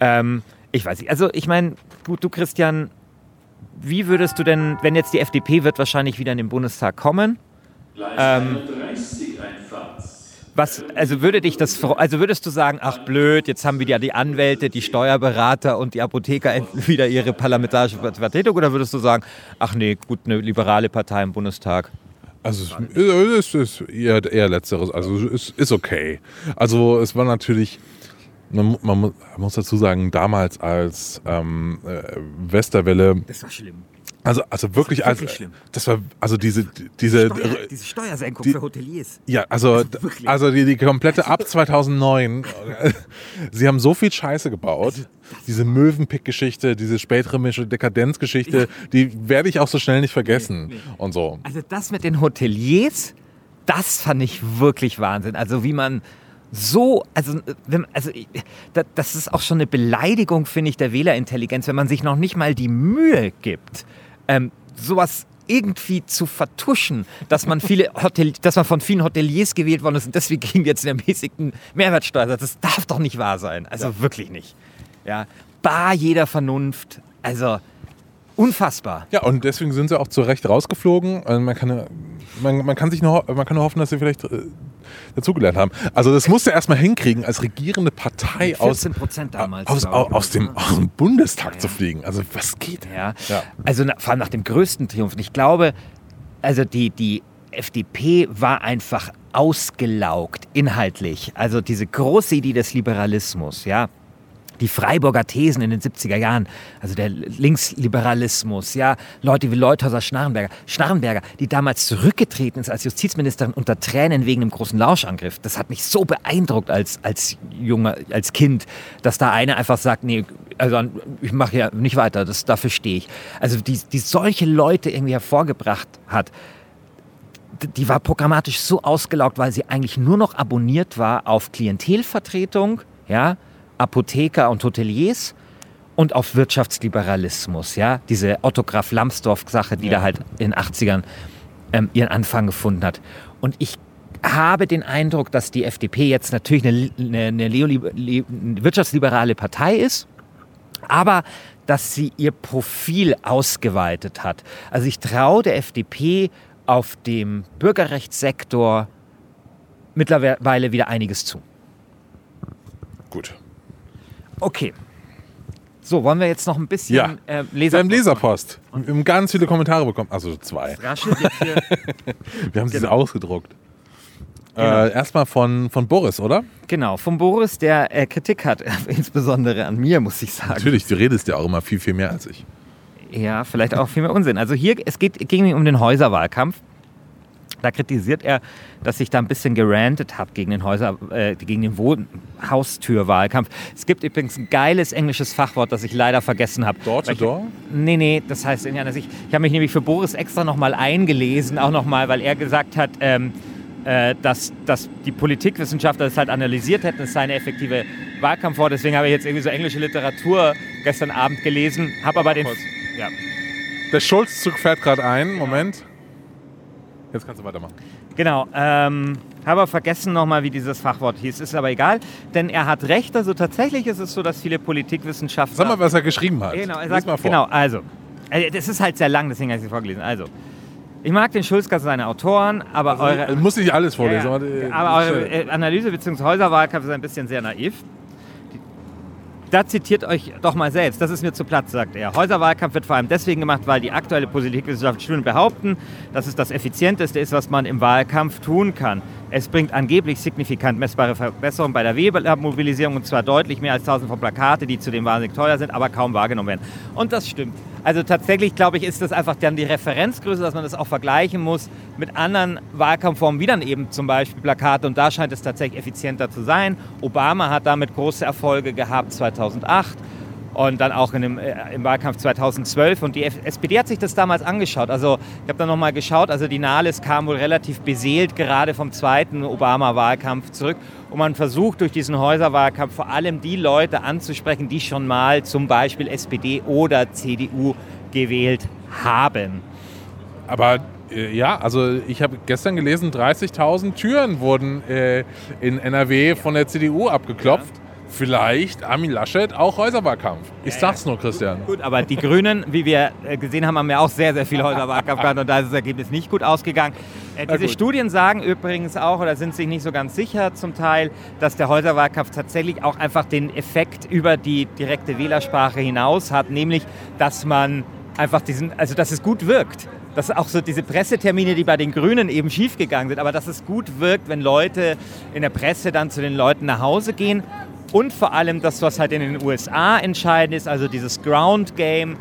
Ähm, ich weiß nicht. Also ich meine, gut, du Christian, wie würdest du denn, wenn jetzt die FDP wird wahrscheinlich wieder in den Bundestag kommen? Ähm, was, also würde dich das, also würdest du sagen, ach blöd, jetzt haben wieder die Anwälte, die Steuerberater und die Apotheker wieder ihre parlamentarische Vertretung oder würdest du sagen, ach nee, gut, eine liberale Partei im Bundestag? Also es ist, ist eher, eher letzteres. Also es ist okay. Also es war natürlich, man, man mu- muss dazu sagen, damals als ähm, äh, Westerwelle, Das war schlimm. Also, also wirklich, war als, wirklich schlimm. das war, also diese, diese, diese Steuersenkung die- für Hoteliers. Ja, also, wirklich. also die, die komplette ab 2009. sie haben so viel Scheiße gebaut. Diese Möwenpick-Geschichte, diese spätrömische Dekadenzgeschichte, die werde ich auch so schnell nicht vergessen. Und so. Also das mit den Hoteliers, das fand ich wirklich Wahnsinn. Also wie man so, also, wenn, also das ist auch schon eine Beleidigung, finde ich, der Wählerintelligenz, wenn man sich noch nicht mal die Mühe gibt, ähm, sowas irgendwie zu vertuschen, dass man viele Hotel, dass man von vielen Hoteliers gewählt worden ist und deswegen kriegen wir jetzt einen ermäßigten Mehrwertsteuersatz. Das darf doch nicht wahr sein. Also wirklich nicht. Ja, bar jeder Vernunft. Also unfassbar. Ja, und deswegen sind sie auch zu Recht rausgeflogen. Also man, kann, ja- man, man, kann sich nur, man kann nur hoffen, dass sie vielleicht äh, dazugelernt haben. Also das musste er erstmal hinkriegen, als regierende Partei aus, 14 Prozent damals. aus, aus, aus, dem, aus dem Bundestag zu fliegen. Also was geht? Ja. Ja. Also vor allem nach dem größten Triumph. Ich glaube, also die, die FDP war einfach ausgelaugt inhaltlich. Also diese große Idee des Liberalismus, ja, die Freiburger Thesen in den 70er Jahren, also der Linksliberalismus, ja, Leute wie Leuthauser Schnarrenberger, Schnarrenberger, die damals zurückgetreten ist als Justizministerin unter Tränen wegen dem großen Lauschangriff. Das hat mich so beeindruckt als, als junger, als Kind, dass da einer einfach sagt, nee, also ich mache ja nicht weiter, das, dafür stehe ich. Also die, die solche Leute irgendwie hervorgebracht hat, die war programmatisch so ausgelaugt, weil sie eigentlich nur noch abonniert war auf Klientelvertretung, ja, Apotheker und Hoteliers und auf Wirtschaftsliberalismus, ja, diese Otto Graf Lambsdorff-Sache, die ja. da halt in den 80ern ähm, ihren Anfang gefunden hat. Und ich habe den Eindruck, dass die FDP jetzt natürlich eine, eine, eine wirtschaftsliberale Partei ist, aber dass sie ihr Profil ausgeweitet hat. Also ich traue der FDP auf dem Bürgerrechtssektor mittlerweile wieder einiges zu. Gut. Okay. So, wollen wir jetzt noch ein bisschen ja. äh, Leserpost? Beim Leserpost. Und wir haben ganz viele Kommentare bekommen. Also zwei. wir haben sie genau. ausgedruckt. Genau. Äh, erstmal von, von Boris, oder? Genau, von Boris, der äh, Kritik hat, insbesondere an mir, muss ich sagen. Natürlich, du redest ja auch immer viel, viel mehr als ich. Ja, vielleicht auch viel mehr Unsinn. Also hier, es geht, ging um den Häuserwahlkampf. Da kritisiert er, dass ich da ein bisschen gerantet habe gegen den Häuser, äh, gegen den Wohn Haustürwahlkampf. Es gibt übrigens ein geiles englisches Fachwort, das ich leider vergessen habe. Door to door? Nee, nee, das heißt in einer Sicht. Ich habe mich nämlich für Boris extra nochmal eingelesen, auch nochmal, weil er gesagt hat, ähm, äh, dass, dass die Politikwissenschaftler das halt analysiert hätten, es sei eine effektive Wahlkampfwort. Deswegen habe ich jetzt irgendwie so englische Literatur gestern Abend gelesen, habe aber den... Ja. Der Schulzzug fährt gerade ein. Moment. Jetzt kannst du weitermachen. Genau. Ähm, habe vergessen nochmal, wie dieses Fachwort hieß. Ist aber egal, denn er hat recht. Also tatsächlich ist es so, dass viele Politikwissenschaftler. Sag mal, was er geschrieben hat. Genau, er sagt, mal vor. genau also. Äh, das ist halt sehr lang, deswegen habe ich es vorgelesen. Also. Ich mag den Schulzgast und seine Autoren, aber also, eure. Muss nicht alles vorlesen. Ja, ja. Aber, eure äh, Analyse bzw. Häuserwahlkampf ist ein bisschen sehr naiv da zitiert euch doch mal selbst. Das ist mir zu Platz, sagt er. Häuserwahlkampf wird vor allem deswegen gemacht, weil die aktuelle politikwissenschaftliche Studien behaupten, dass es das Effizienteste ist, was man im Wahlkampf tun kann. Es bringt angeblich signifikant messbare Verbesserungen bei der Wählermobilisierung und zwar deutlich mehr als 1000 von Plakate, die zudem wahnsinnig teuer sind, aber kaum wahrgenommen werden. Und das stimmt. Also tatsächlich, glaube ich, ist das einfach dann die Referenzgröße, dass man das auch vergleichen muss mit anderen Wahlkampfformen, wie dann eben zum Beispiel Plakate. Und da scheint es tatsächlich effizienter zu sein. Obama hat damit große Erfolge gehabt 2008 und dann auch dem, äh, im Wahlkampf 2012. Und die SPD hat sich das damals angeschaut. Also ich habe da nochmal geschaut, also die Nahles kam wohl relativ beseelt gerade vom zweiten Obama-Wahlkampf zurück. Und man versucht durch diesen Häuserwahlkampf vor allem die Leute anzusprechen, die schon mal zum Beispiel SPD oder CDU gewählt haben. Aber äh, ja, also ich habe gestern gelesen, 30.000 Türen wurden äh, in NRW von der CDU abgeklopft. Ja vielleicht Armin Laschet auch Häuserwahlkampf. Ich sag's nur, Christian. Gut, aber die Grünen, wie wir äh, gesehen haben, haben ja auch sehr, sehr viel Häuserwahlkampf gehabt und da ist das Ergebnis nicht gut ausgegangen. Äh, diese Studien sagen übrigens auch, oder sind sich nicht so ganz sicher zum Teil, dass der Häuserwahlkampf tatsächlich auch einfach den Effekt über die direkte Wählersprache hinaus hat, nämlich, dass man einfach diesen, also dass es gut wirkt dass auch so diese Pressetermine, die bei den Grünen eben schiefgegangen sind, aber dass es gut wirkt, wenn Leute in der Presse dann zu den Leuten nach Hause gehen und vor allem das, was halt in den USA entscheidend ist, also dieses Ground Game,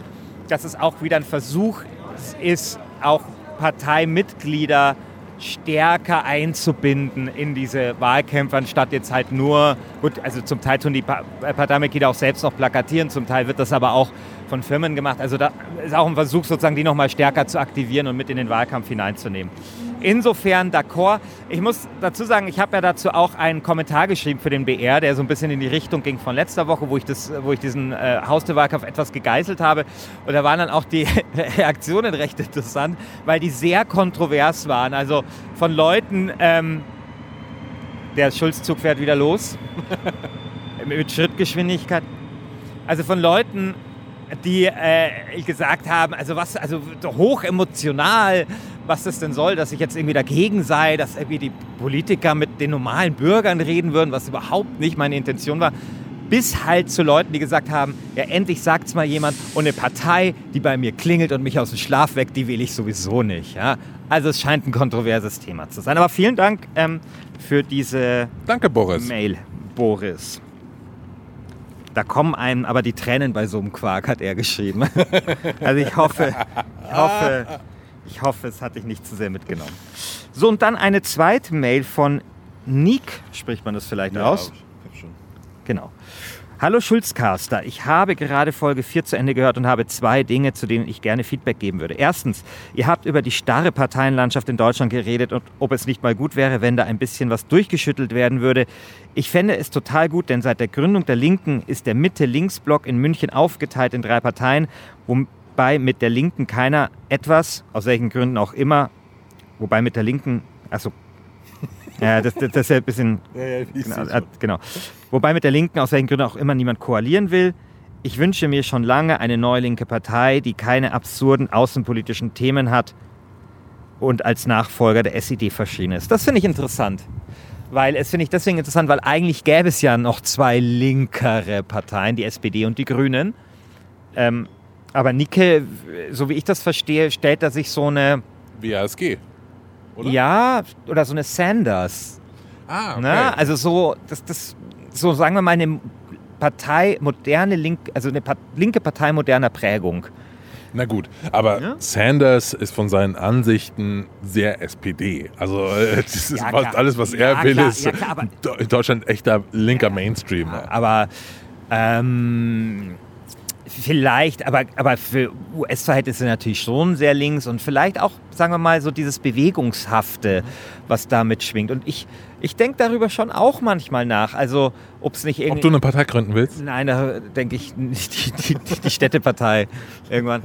dass es auch wieder ein Versuch ist, auch Parteimitglieder stärker einzubinden in diese Wahlkämpfe, anstatt jetzt halt nur, gut, also zum Teil tun die Parteimitglieder auch selbst noch plakatieren, zum Teil wird das aber auch von Firmen gemacht. Also da ist auch ein Versuch, sozusagen die nochmal stärker zu aktivieren und mit in den Wahlkampf hineinzunehmen. Insofern d'accord. Ich muss dazu sagen, ich habe ja dazu auch einen Kommentar geschrieben für den BR, der so ein bisschen in die Richtung ging von letzter Woche, wo ich, das, wo ich diesen äh, Haustürwahlkampf etwas gegeißelt habe. Und da waren dann auch die Reaktionen recht interessant, weil die sehr kontrovers waren. Also von Leuten, ähm, der Schulzzug fährt wieder los mit Schrittgeschwindigkeit. Also von Leuten, die äh, gesagt haben, also was, also hoch emotional, was das denn soll, dass ich jetzt irgendwie dagegen sei, dass irgendwie die Politiker mit den normalen Bürgern reden würden, was überhaupt nicht meine Intention war, bis halt zu Leuten, die gesagt haben, ja endlich sagt's mal jemand und eine Partei, die bei mir klingelt und mich aus dem Schlaf weckt, die will ich sowieso nicht. Ja? Also es scheint ein kontroverses Thema zu sein. Aber vielen Dank ähm, für diese Danke, Boris. Mail, Boris. Da kommen einem aber die Tränen bei so einem Quark, hat er geschrieben. Also ich hoffe, ich hoffe, ich hoffe, es hat dich nicht zu sehr mitgenommen. So, und dann eine zweite Mail von Nick, spricht man das vielleicht aus? Genau. Hallo Schulzcaster, ich habe gerade Folge 4 zu Ende gehört und habe zwei Dinge, zu denen ich gerne Feedback geben würde. Erstens, ihr habt über die starre Parteienlandschaft in Deutschland geredet und ob es nicht mal gut wäre, wenn da ein bisschen was durchgeschüttelt werden würde. Ich fände es total gut, denn seit der Gründung der Linken ist der Mitte-Links-Block in München aufgeteilt in drei Parteien, wobei mit der Linken keiner etwas, aus welchen Gründen auch immer, wobei mit der Linken, also ja, das, das, das ist ja ein bisschen. Ja, ja, Genau, äh, genau. Wobei mit der Linken aus welchen Gründen auch immer niemand koalieren will. Ich wünsche mir schon lange eine neue linke Partei, die keine absurden außenpolitischen Themen hat und als Nachfolger der SED verschrien ist. Das finde ich interessant. Weil es finde ich deswegen interessant, weil eigentlich gäbe es ja noch zwei linkere Parteien, die SPD und die Grünen. Ähm, aber Nicke, so wie ich das verstehe, stellt er sich so eine, WASG. Oder? ja, oder so eine Sanders Ah, okay. Ne? Also so, das, das, so sagen wir mal eine Partei moderne Link, also eine pa linke Partei moderner Prägung. Na gut, aber Ja? Sanders ist von seinen Ansichten sehr SPD. Also äh, das ist Ja, fast alles, was Ja, er will, klar. ist klar, in Deutschland echter linker Mainstream. Aber ähm, vielleicht, aber, aber für US-Verhältnisse natürlich schon sehr links und vielleicht auch, sagen wir mal, so dieses Bewegungshafte, was da mitschwingt. Und ich, ich denke darüber schon auch manchmal nach. Also, ob es nicht Ob irgendwie. du eine Partei gründen willst? Nein, da denke ich nicht die, die, die Städtepartei irgendwann.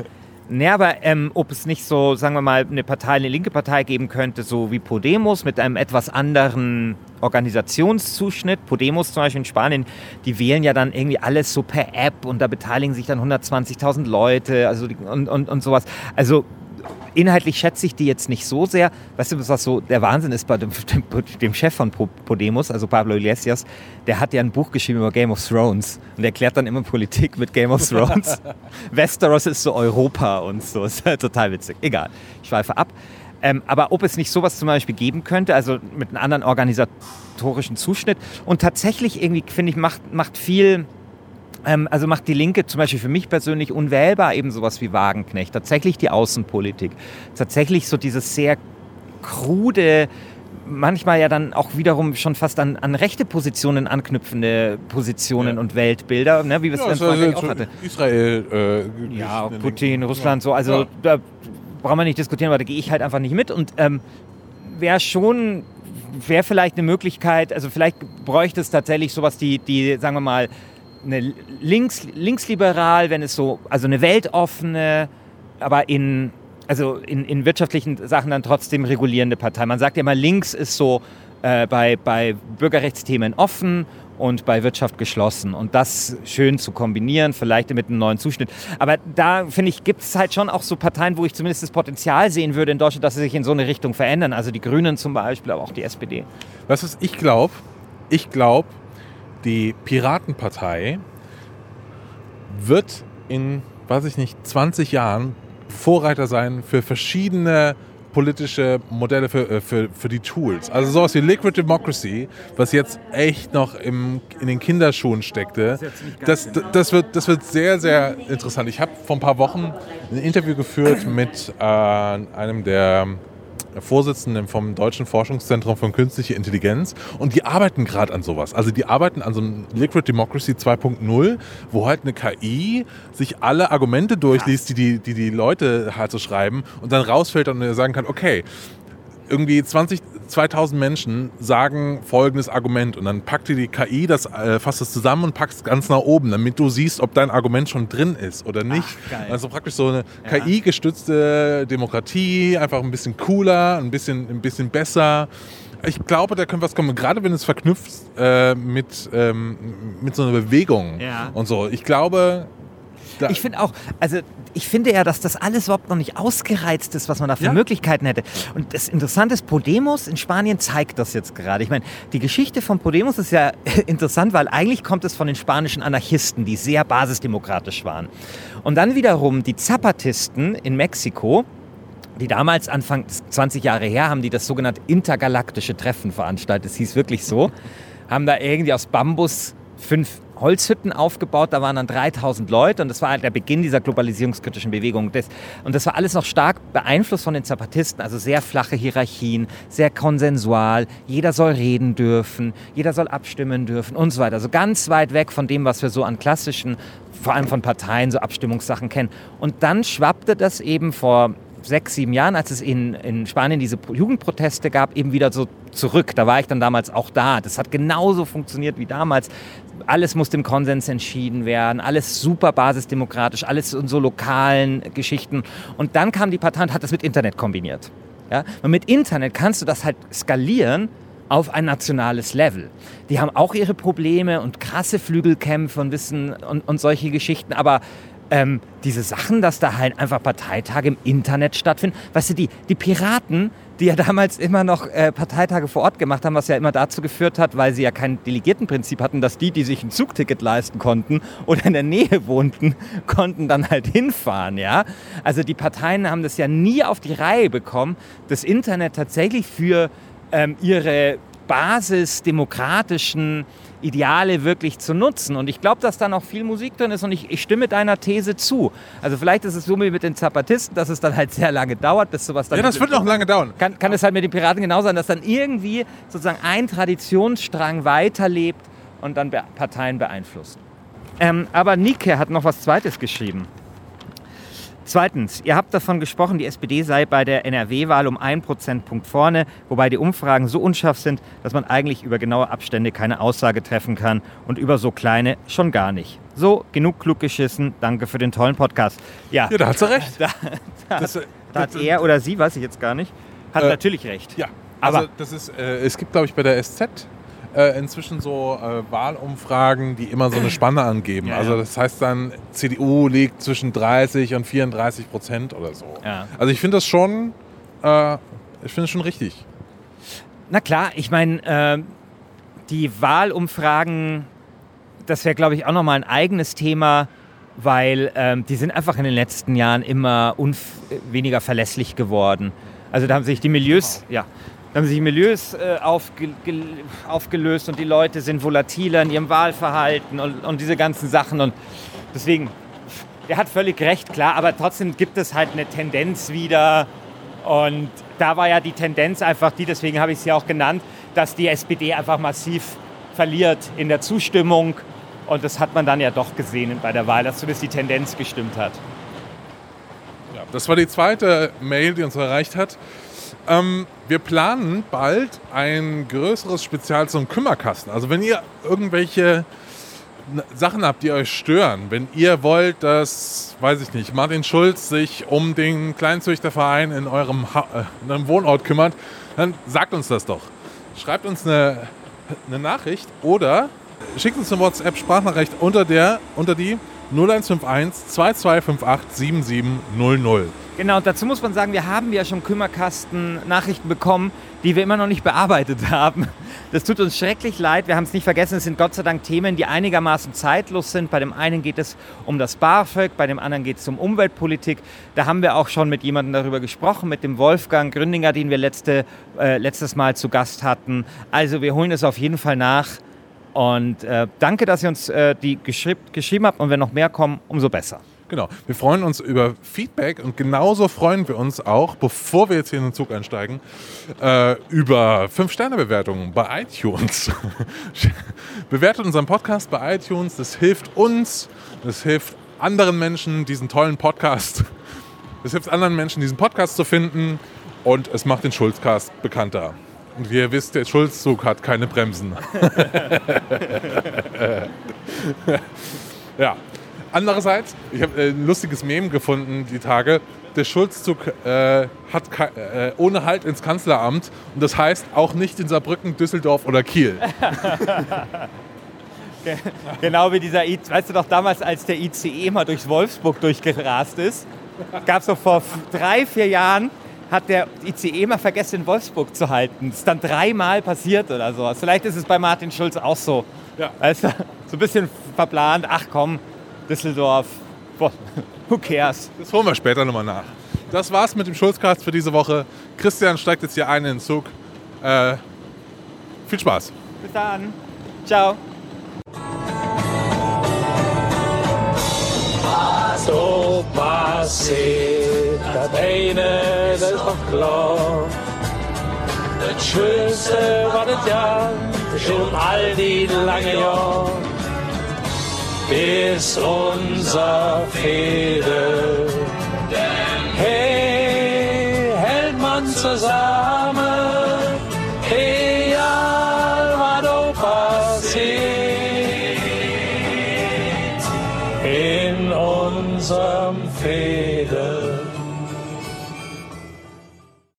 Nee, aber ähm, ob es nicht so, sagen wir mal, eine Partei, eine linke Partei geben könnte, so wie Podemos mit einem etwas anderen Organisationszuschnitt. Podemos zum Beispiel in Spanien, die wählen ja dann irgendwie alles so per App und da beteiligen sich dann 120.000 Leute also und, und, und sowas. Also inhaltlich schätze ich die jetzt nicht so sehr. Weißt du, was so der Wahnsinn ist bei dem, dem, dem Chef von Po- Podemos, also Pablo Iglesias, der hat ja ein Buch geschrieben über Game of Thrones und erklärt dann immer Politik mit Game of Thrones. Westeros ist so Europa und so. Ist halt total witzig. Egal, ich schweife ab. Ähm, aber ob es nicht sowas zum Beispiel geben könnte, also mit einem anderen organisatorischen Zuschnitt und tatsächlich irgendwie, finde ich, macht, macht viel, ähm, also macht die Linke zum Beispiel für mich persönlich unwählbar eben sowas wie Wagenknecht. Tatsächlich die Außenpolitik. Tatsächlich so dieses sehr krude, manchmal ja dann auch wiederum schon fast an, an rechte Positionen anknüpfende Positionen Ja. und Weltbilder, ne, wie wir es Ja, in also Frankreich so auch hatten. Israel. Äh, Ja, Putin, Russland, so. Also Ja. da brauchen wir nicht diskutieren, aber da gehe ich halt einfach nicht mit. Und ähm, wäre schon, wäre vielleicht eine Möglichkeit, also vielleicht bräuchte es tatsächlich sowas, die, die sagen wir mal, eine links, linksliberal, wenn es so, also eine weltoffene, aber in, also in, in wirtschaftlichen Sachen dann trotzdem regulierende Partei. Man sagt ja immer, links ist so äh, bei, bei Bürgerrechtsthemen offen und bei Wirtschaft geschlossen. Und das schön zu kombinieren, vielleicht mit einem neuen Zuschnitt. Aber da, finde ich, gibt es halt schon auch so Parteien, wo ich zumindest das Potenzial sehen würde in Deutschland, dass sie sich in so eine Richtung verändern. Also die Grünen zum Beispiel, aber auch die SPD. Was ich glaube? Ich glaube, die Piratenpartei wird in, weiß ich nicht, 20 Jahren Vorreiter sein für verschiedene politische Modelle für, äh, für, für die Tools. Also sowas wie Liquid Democracy, was jetzt echt noch im, in den Kinderschuhen steckte, das, das, wird, das wird sehr, sehr interessant. Ich habe vor ein paar Wochen ein Interview geführt mit äh, einem der Vorsitzenden vom Deutschen Forschungszentrum für Künstliche Intelligenz und die arbeiten gerade an sowas. Also die arbeiten an so einem Liquid Democracy 2.0, wo halt eine KI sich alle Argumente durchliest, die die, die, die Leute halt so schreiben und dann rausfällt und sagen kann, okay, irgendwie 20, 2000 Menschen sagen folgendes Argument und dann packt dir die KI das, äh, fasst das zusammen und packt es ganz nach oben, damit du siehst, ob dein Argument schon drin ist oder nicht. Ach. Also praktisch so eine Ja. KI-gestützte Demokratie, einfach ein bisschen cooler, ein bisschen, ein bisschen besser. Ich glaube, da könnte was kommen, gerade wenn es verknüpft äh, mit, ähm, mit so einer Bewegung Ja. und so. Ich glaube, Ich finde auch, also ich finde ja, dass das alles überhaupt noch nicht ausgereizt ist, was man da für Ja. Möglichkeiten hätte. Und das Interessante ist, Podemos in Spanien zeigt das jetzt gerade. Ich meine, die Geschichte von Podemos ist ja interessant, weil eigentlich kommt es von den spanischen Anarchisten, die sehr basisdemokratisch waren. Und dann wiederum die Zapatisten in Mexiko, die damals Anfang 20 Jahre her haben die das sogenannte intergalaktische Treffen veranstaltet. Es hieß wirklich so. Haben da irgendwie aus Bambus fünf Holzhütten aufgebaut. Da waren dann 3000 Leute und das war halt der Beginn dieser globalisierungskritischen Bewegung. Und das war alles noch stark beeinflusst von den Zapatisten. Also sehr flache Hierarchien, sehr konsensual. Jeder soll reden dürfen, jeder soll abstimmen dürfen und so weiter. Also ganz weit weg von dem, was wir so an klassischen, vor allem von Parteien, so Abstimmungssachen kennen. Und dann schwappte das eben vor sechs, sieben Jahren, als es in, in Spanien diese Jugendproteste gab, eben wieder so zurück. Da war ich dann damals auch da. Das hat genauso funktioniert wie damals. Alles musste im Konsens entschieden werden, alles super basisdemokratisch, alles in so lokalen Geschichten. Und dann kam die Partei und hat das mit Internet kombiniert. Ja? Und mit Internet kannst du das halt skalieren auf ein nationales Level. Die haben auch ihre Probleme und krasse Flügelkämpfe und Wissen und, und solche Geschichten, aber ähm, diese Sachen, dass da halt einfach Parteitage im Internet stattfinden. Weißt du, die, die Piraten, die ja damals immer noch äh, Parteitage vor Ort gemacht haben, was ja immer dazu geführt hat, weil sie ja kein Delegiertenprinzip hatten, dass die, die sich ein Zugticket leisten konnten oder in der Nähe wohnten, konnten dann halt hinfahren, ja. Also die Parteien haben das ja nie auf die Reihe bekommen, das Internet tatsächlich für ähm, ihre basisdemokratischen Ideale wirklich zu nutzen. Und ich glaube, dass da noch viel Musik drin ist und ich, ich stimme deiner These zu. Also vielleicht ist es so wie mit den Zapatisten, dass es dann halt sehr lange dauert, bis sowas dann... Ja, das wird noch lange dauern. Kann, kann es halt mit den Piraten genau sein, dass dann irgendwie sozusagen ein Traditionsstrang weiterlebt und dann Parteien beeinflusst. Ähm, aber Nike hat noch was Zweites geschrieben. Zweitens, ihr habt davon gesprochen, die SPD sei bei der NRW-Wahl um einen Prozentpunkt vorne, wobei die Umfragen so unscharf sind, dass man eigentlich über genaue Abstände keine Aussage treffen kann und über so kleine schon gar nicht. So, genug klug geschissen. Danke für den tollen Podcast. Ja, Ja, da hat sie recht. da, da, Das, äh, da hat er oder sie, weiß ich jetzt gar nicht, hat Äh, natürlich recht. Ja, Aber- also das ist, äh, es gibt, glaube ich, bei der SZ äh, inzwischen so äh, Wahlumfragen, die immer so eine Spanne angeben. Ja, also ja. das heißt dann, CDU liegt zwischen 30 und 34 Prozent oder so. Ja. Also ich finde das schon, äh, ich finde schon richtig. Na klar, ich meine, äh, die Wahlumfragen, das wäre, glaube ich, auch nochmal ein eigenes Thema, weil ähm, die sind einfach in den letzten Jahren immer weniger verlässlich geworden. Also da haben sich die Milieus, ja, da haben sich Milieus äh, aufge gel- aufgelöst und die Leute sind volatiler in ihrem Wahlverhalten und, und diese ganzen Sachen. Und deswegen, der hat völlig recht, klar, aber trotzdem gibt es halt eine Tendenz wieder. Und da war ja die Tendenz einfach die, deswegen habe ich sie auch genannt, dass die SPD einfach massiv verliert in der Zustimmung. Und das hat man dann ja doch gesehen bei der Wahl, dass zumindest die Tendenz gestimmt hat. Ja, das war die zweite Mail, die uns erreicht hat. Ähm, wir planen bald ein größeres Spezial zum Kümmerkasten. Also wenn ihr irgendwelche n- Sachen habt, die euch stören, wenn ihr wollt, dass, weiß ich nicht, Martin Schulz sich um den Kleinzüchterverein in eurem, ha äh, in eurem Wohnort kümmert, dann sagt uns das doch. Schreibt uns eine, eine Nachricht oder schickt uns eine WhatsApp-Sprachnachricht unter, unter die 0151 2258 7700. Genau, und dazu muss man sagen, wir haben ja schon Kümmerkasten Nachrichten bekommen, die wir immer noch nicht bearbeitet haben. Das tut uns schrecklich leid. Wir haben es nicht vergessen. Es sind Gott sei Dank Themen, die einigermaßen zeitlos sind. Bei dem einen geht es um das BAföG, bei dem anderen geht es um Umweltpolitik. Da haben wir auch schon mit jemandem darüber gesprochen, mit dem Wolfgang Gründinger, den wir letzte, äh, letztes Mal zu Gast hatten. Also wir holen es auf jeden Fall nach. Und äh, danke, dass ihr uns äh, die geschrieb geschrieben habt. Und wenn noch mehr kommen, umso besser. Genau. Wir freuen uns über Feedback und genauso freuen wir uns auch, bevor wir jetzt hier in den Zug einsteigen, äh, über 5-Sterne-Bewertungen bei iTunes. Bewertet unseren Podcast bei iTunes. Das hilft uns, das hilft anderen Menschen, diesen tollen Podcast, das hilft anderen Menschen, diesen Podcast zu finden und es macht den Schulzcast bekannter. Und wie ihr wisst, der Schulzzug hat keine Bremsen. ja. Andererseits, ich habe äh, ein lustiges Meme gefunden die Tage. Der Schulzzug äh, hat äh, ohne Halt ins Kanzleramt und das heißt auch nicht in Saarbrücken, Düsseldorf oder Kiel. Genau wie dieser, I weißt du doch damals, als der ICE mal durch Wolfsburg durchgerast ist, gab es so vor drei, vier Jahren, hat der ICE mal vergessen, in Wolfsburg zu halten. Das ist dann dreimal passiert oder sowas. Vielleicht ist es bei Martin Schulz auch so. Ja. Weißt du, so ein bisschen verplant, ach komm, Düsseldorf, boah, who cares? Das holen wir später nochmal nach. Das war's mit dem Schulzcast für diese Woche. Christian steigt jetzt hier ein in den Zug. Äh, viel Spaß. Bis dann. Ciao. Så passet at ene det var klar. Det skjønste var det ja, schon all die lange Jahr bis unser Fehde. Hey, hält man zusammen, hey, was passiert, in unser